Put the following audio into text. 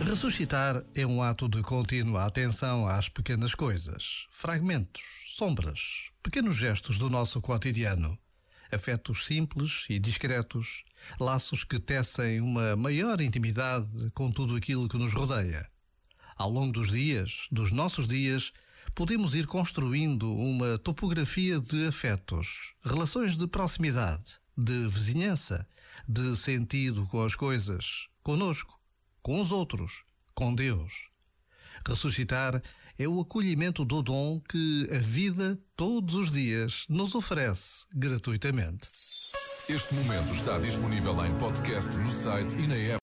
Ressuscitar é um ato de contínua atenção às pequenas coisas, fragmentos, sombras, pequenos gestos do nosso cotidiano, afetos simples e discretos, laços que tecem uma maior intimidade com tudo aquilo que nos rodeia. Ao longo dos dias, dos nossos dias, podemos ir construindo uma topografia de afetos, relações de proximidade, de vizinhança, de sentido com as coisas, conosco com os outros, com Deus. Ressuscitar é o acolhimento do dom que a vida todos os dias nos oferece gratuitamente. Este momento está disponível em podcast no site e na app.